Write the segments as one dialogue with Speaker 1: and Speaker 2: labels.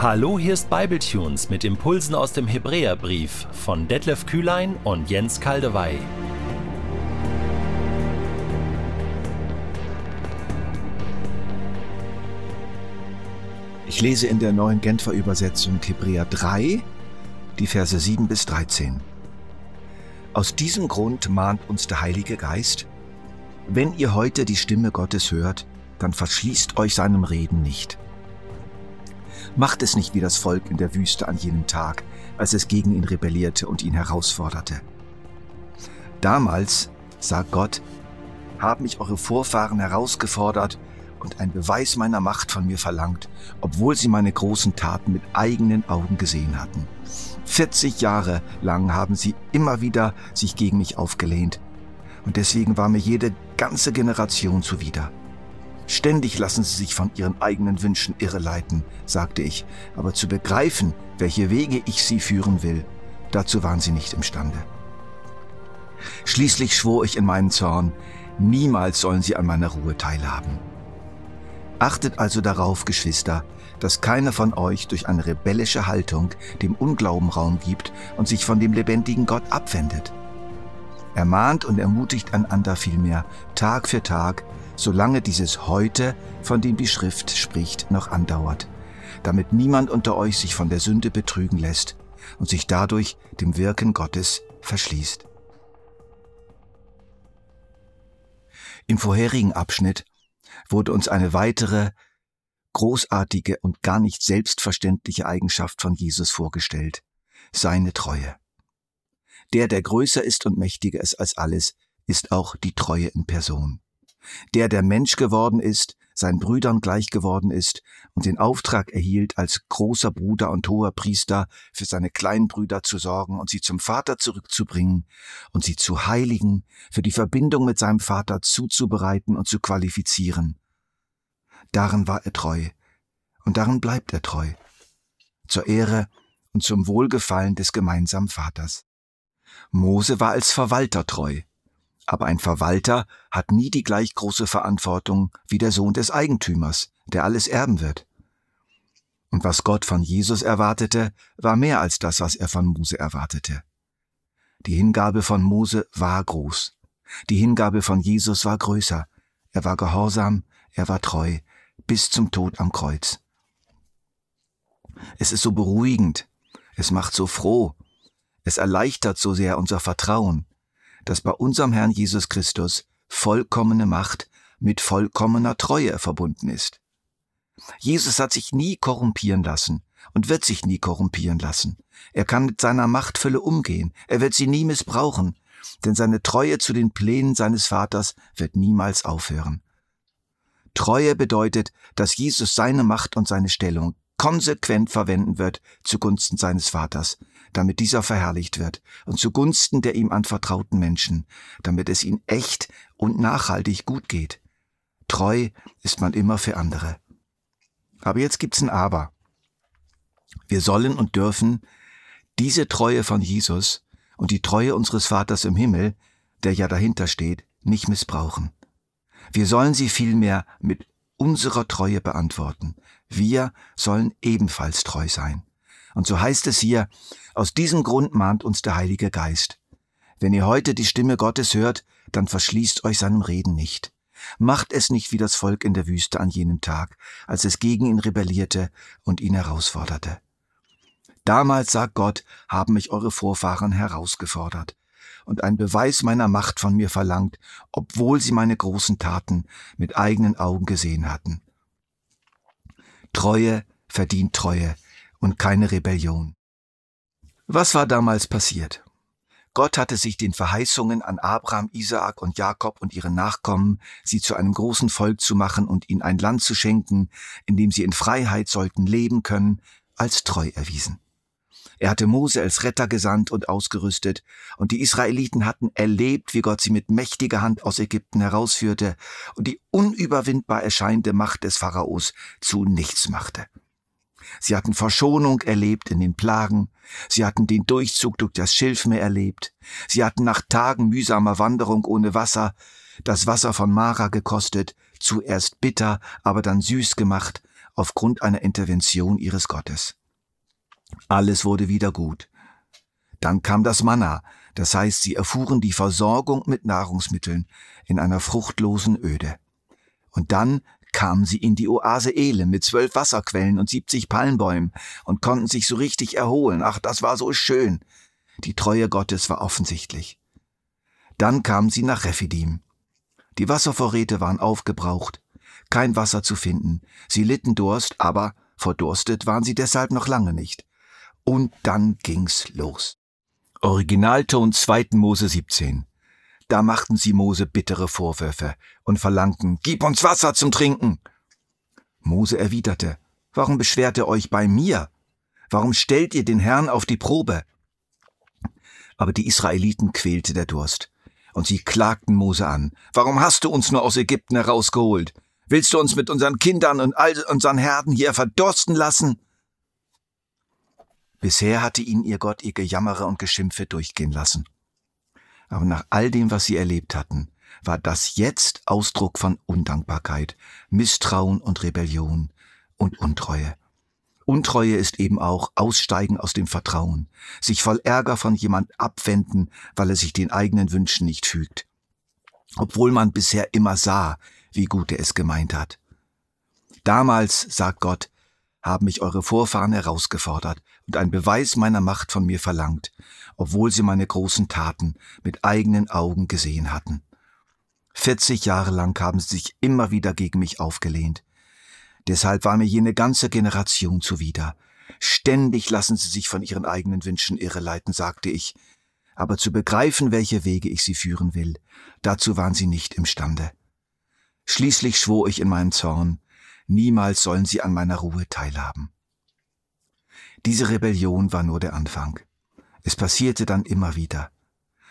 Speaker 1: Hallo, hier ist Bibletunes mit Impulsen aus dem Hebräerbrief von Detlef Kühlein und Jens Kaldewey.
Speaker 2: Ich lese in der neuen Genfer Übersetzung Hebräer 3, die Verse 7 bis 13. Aus diesem Grund mahnt uns der Heilige Geist, wenn ihr heute die Stimme Gottes hört, dann verschließt euch seinem Reden nicht. Macht es nicht wie das Volk in der Wüste an jenem Tag, als es gegen ihn rebellierte und ihn herausforderte. Damals, sagt Gott, haben mich eure Vorfahren herausgefordert und ein Beweis meiner Macht von mir verlangt, obwohl sie meine großen Taten mit eigenen Augen gesehen hatten. 40 Jahre lang haben sie immer wieder sich gegen mich aufgelehnt und deswegen war mir jede ganze Generation zuwider. Ständig lassen sie sich von ihren eigenen Wünschen irreleiten, sagte ich, aber zu begreifen, welche Wege ich sie führen will, dazu waren sie nicht imstande. Schließlich schwor ich in meinen Zorn, niemals sollen sie an meiner Ruhe teilhaben. Achtet also darauf, Geschwister, dass keiner von euch durch eine rebellische Haltung dem Unglauben Raum gibt und sich von dem lebendigen Gott abwendet. Ermahnt und ermutigt einander vielmehr Tag für Tag, solange dieses Heute, von dem die Schrift spricht, noch andauert, damit niemand unter euch sich von der Sünde betrügen lässt und sich dadurch dem Wirken Gottes verschließt. Im vorherigen Abschnitt wurde uns eine weitere großartige und gar nicht selbstverständliche Eigenschaft von Jesus vorgestellt, seine Treue. Der, der größer ist und mächtiger ist als alles, ist auch die Treue in Person. Der, der Mensch geworden ist, seinen Brüdern gleich geworden ist und den Auftrag erhielt, als großer Bruder und hoher Priester für seine kleinen Brüder zu sorgen und sie zum Vater zurückzubringen und sie zu heiligen, für die Verbindung mit seinem Vater zuzubereiten und zu qualifizieren. Darin war er treu und darin bleibt er treu, zur Ehre und zum Wohlgefallen des gemeinsamen Vaters. Mose war als Verwalter treu, aber ein Verwalter hat nie die gleich große Verantwortung wie der Sohn des Eigentümers, der alles erben wird. Und was Gott von Jesus erwartete, war mehr als das, was er von Mose erwartete. Die Hingabe von Mose war groß. Die Hingabe von Jesus war größer. Er war gehorsam, er war treu, bis zum Tod am Kreuz. Es ist so beruhigend, es macht so froh, es erleichtert so sehr unser Vertrauen, dass bei unserem Herrn Jesus Christus vollkommene Macht mit vollkommener Treue verbunden ist. Jesus hat sich nie korrumpieren lassen und wird sich nie korrumpieren lassen. Er kann mit seiner Machtfülle umgehen, er wird sie nie missbrauchen, denn seine Treue zu den Plänen seines Vaters wird niemals aufhören. Treue bedeutet, dass Jesus seine Macht und seine Stellung konsequent verwenden wird zugunsten seines Vaters, damit dieser verherrlicht wird, und zugunsten der ihm anvertrauten Menschen, damit es ihm echt und nachhaltig gut geht. Treu ist man immer für andere. Aber jetzt gibt's ein Aber. Wir sollen und dürfen diese Treue von Jesus und die Treue unseres Vaters im Himmel, der ja dahinter steht, nicht missbrauchen. Wir sollen sie vielmehr mit unserer Treue beantworten. Wir sollen ebenfalls treu sein. Und so heißt es hier, aus diesem Grund mahnt uns der Heilige Geist. Wenn ihr heute die Stimme Gottes hört, dann verschließt euch seinem Reden nicht. Macht es nicht wie das Volk in der Wüste an jenem Tag, als es gegen ihn rebellierte und ihn herausforderte. Damals, sagt Gott, haben mich eure Vorfahren herausgefordert und ein Beweis meiner Macht von mir verlangt, obwohl sie meine großen Taten mit eigenen Augen gesehen hatten. Treue verdient Treue, und keine Rebellion. Was war damals passiert? Gott hatte sich den Verheißungen an Abraham, Isaak und Jakob und ihre Nachkommen, sie zu einem großen Volk zu machen und ihnen ein Land zu schenken, in dem sie in Freiheit sollten leben können, als treu erwiesen. Er hatte Mose als Retter gesandt und ausgerüstet, und die Israeliten hatten erlebt, wie Gott sie mit mächtiger Hand aus Ägypten herausführte und die unüberwindbar erscheinende Macht des Pharaos zu nichts machte. Sie hatten Verschonung erlebt in den Plagen. Sie hatten den Durchzug durch das Schilfmeer erlebt. Sie hatten nach Tagen mühsamer Wanderung ohne Wasser das Wasser von Mara gekostet, zuerst bitter, aber dann süß gemacht, aufgrund einer Intervention ihres Gottes. Alles wurde wieder gut. Dann kam das Manna, das heißt, sie erfuhren die Versorgung mit Nahrungsmitteln in einer fruchtlosen Öde. Und dann kamen sie in die Oase Elim mit zwölf Wasserquellen und siebzig Palmbäumen und konnten sich so richtig erholen. Ach, das war so schön. Die Treue Gottes war offensichtlich. Dann kamen sie nach Rephidim. Die Wasservorräte waren aufgebraucht, kein Wasser zu finden. Sie litten Durst, aber verdurstet waren sie deshalb noch lange nicht. Und dann ging's los. Originalton 2. Mose 17. Da machten sie Mose bittere Vorwürfe und verlangten, Gib uns Wasser zum Trinken. Mose erwiderte, Warum beschwert ihr euch bei mir? Warum stellt ihr den Herrn auf die Probe? Aber die Israeliten quälte der Durst. Und sie klagten Mose an. Warum hast du uns nur aus Ägypten herausgeholt? Willst du uns mit unseren Kindern und all unseren Herden hier verdursten lassen? Bisher hatte ihnen ihr Gott ihr Gejammere und Geschimpfe durchgehen lassen. Aber nach all dem, was sie erlebt hatten, war das jetzt Ausdruck von Undankbarkeit, Misstrauen und Rebellion und Untreue. Untreue ist eben auch Aussteigen aus dem Vertrauen, sich voll Ärger von jemand abwenden, weil er sich den eigenen Wünschen nicht fügt. Obwohl man bisher immer sah, wie gut er es gemeint hat. Damals, sagt Gott, haben mich eure Vorfahren herausgefordert und einen Beweis meiner Macht von mir verlangt, obwohl sie meine großen Taten mit eigenen Augen gesehen hatten. Vierzig Jahre lang haben sie sich immer wieder gegen mich aufgelehnt. Deshalb war mir jene ganze Generation zuwider. Ständig lassen sie sich von ihren eigenen Wünschen irreleiten, sagte ich. Aber zu begreifen, welche Wege ich sie führen will, dazu waren sie nicht imstande. Schließlich schwor ich in meinem Zorn, niemals sollen sie an meiner Ruhe teilhaben. Diese Rebellion war nur der Anfang. Es passierte dann immer wieder.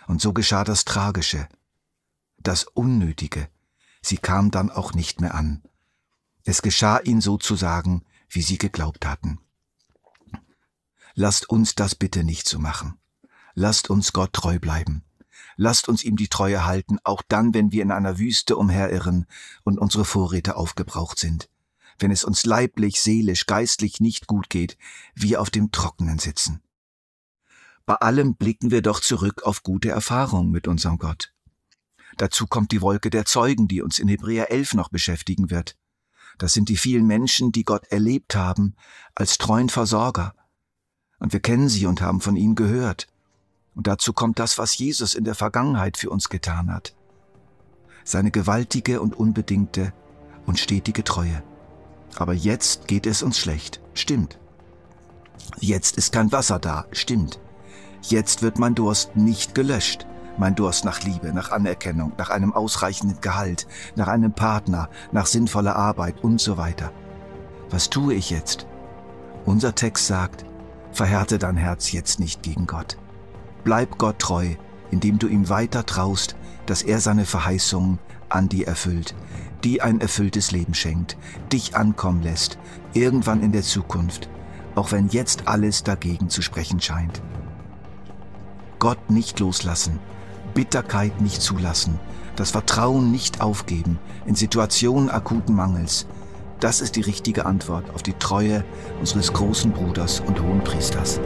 Speaker 2: Und so geschah das Tragische, das Unnötige. Sie kam dann auch nicht mehr an. Es geschah ihnen sozusagen, wie sie geglaubt hatten. Lasst uns das bitte nicht so machen. Lasst uns Gott treu bleiben. Lasst uns ihm die Treue halten, auch dann, wenn wir in einer Wüste umherirren und unsere Vorräte aufgebraucht sind wenn es uns leiblich, seelisch, geistlich nicht gut geht, wir auf dem Trockenen sitzen. Bei allem blicken wir doch zurück auf gute Erfahrungen mit unserem Gott. Dazu kommt die Wolke der Zeugen, die uns in Hebräer 11 noch beschäftigen wird. Das sind die vielen Menschen, die Gott erlebt haben als treuen Versorger. Und wir kennen sie und haben von ihnen gehört. Und dazu kommt das, was Jesus in der Vergangenheit für uns getan hat. Seine gewaltige und unbedingte und stetige Treue. Aber jetzt geht es uns schlecht. Stimmt. Jetzt ist kein Wasser da. Stimmt. Jetzt wird mein Durst nicht gelöscht. Mein Durst nach Liebe, nach Anerkennung, nach einem ausreichenden Gehalt, nach einem Partner, nach sinnvoller Arbeit und so weiter. Was tue ich jetzt? Unser Text sagt, verhärte dein Herz jetzt nicht gegen Gott. Bleib Gott treu, indem du ihm weiter traust, dass er seine Verheißungen an dir erfüllt, die ein erfülltes Leben schenkt, dich ankommen lässt, irgendwann in der Zukunft, auch wenn jetzt alles dagegen zu sprechen scheint. Gott nicht loslassen, Bitterkeit nicht zulassen, das Vertrauen nicht aufgeben in Situationen akuten Mangels, das ist die richtige Antwort auf die Treue unseres großen Bruders und Hohen Priesters.